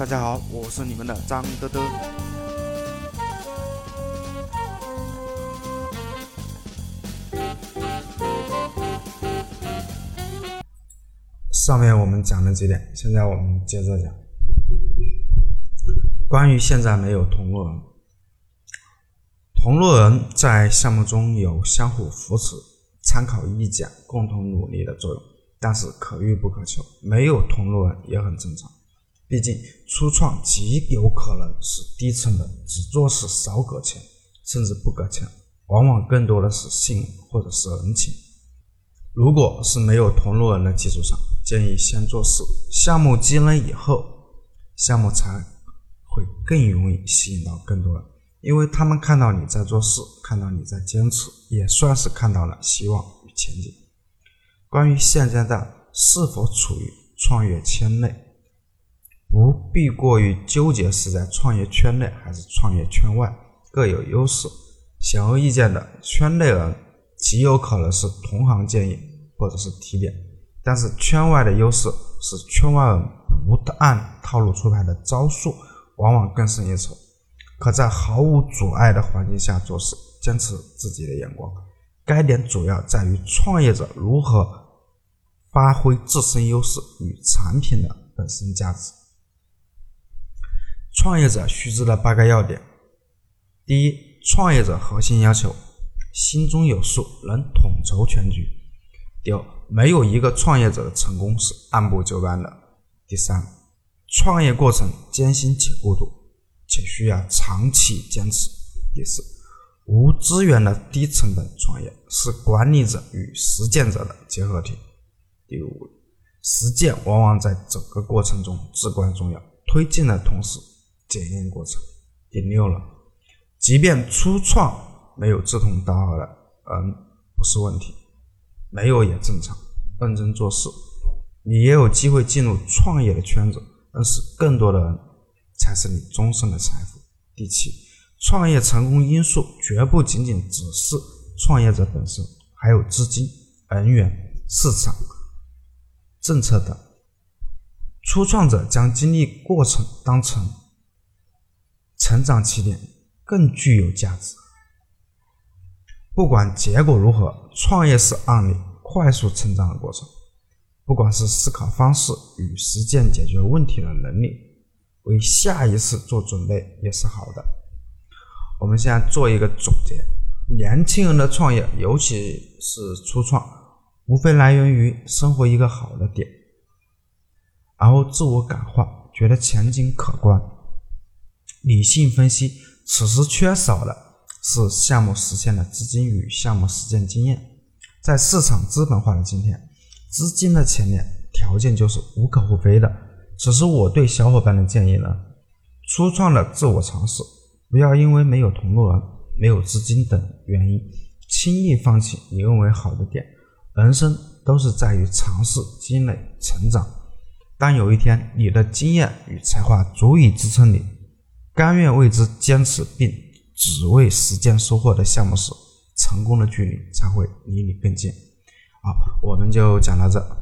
大家好，我是你们的张德德。上面我们讲了几点，现在我们接着讲。关于现在没有同路人，同路人在项目中有相互扶持、参考意见、共同努力的作用，但是可遇不可求，没有同路人也很正常。毕竟初创极有可能是低成本，只做事少搁钱，甚至不搁钱，往往更多的是信任或者是人情。如果是没有同路人的基础上，建议先做事，项目积累以后，项目才会更容易吸引到更多人，因为他们看到你在做事，看到你在坚持，也算是看到了希望与前景。关于现阶段是否处于创业圈内？不必过于纠结是在创业圈内还是创业圈外，各有优势。显而易见的，圈内人极有可能是同行建议或者是提点，但是圈外的优势是圈外人不按套路出牌的招数，往往更胜一筹，可在毫无阻碍的环境下做事，坚持自己的眼光。该点主要在于创业者如何发挥自身优势与产品的本身价值。创业者须知的八个要点：第一，创业者核心要求心中有数，能统筹全局；第二，没有一个创业者的成功是按部就班的；第三，创业过程艰辛且孤独，且需要长期坚持；第四，无资源的低成本创业是管理者与实践者的结合体；第五，实践往往在整个过程中至关重要，推进的同时。检验过程。第六了，即便初创没有志同道合的，嗯，不是问题，没有也正常。认真做事，你也有机会进入创业的圈子，认识更多的人，才是你终身的财富。第七，创业成功因素绝不仅仅只是创业者本身，还有资金、人员、市场、政策等。初创者将经历过程当成。成长起点更具有价值。不管结果如何，创业是让你快速成长的过程。不管是思考方式与实践解决问题的能力，为下一次做准备也是好的。我们现在做一个总结：年轻人的创业，尤其是初创，无非来源于生活一个好的点，然后自我感化，觉得前景可观。理性分析，此时缺少的是项目实现的资金与项目实践经验。在市场资本化的今天，资金的前面条件就是无可厚非的。此时我对小伙伴的建议呢，初创的自我尝试，不要因为没有同路人、没有资金等原因，轻易放弃你认为好的点。人生都是在于尝试、积累、成长。当有一天你的经验与才华足以支撑你。甘愿为之坚持，并只为时间收获的项目时，成功的距离才会离你更近。好，我们就讲到这。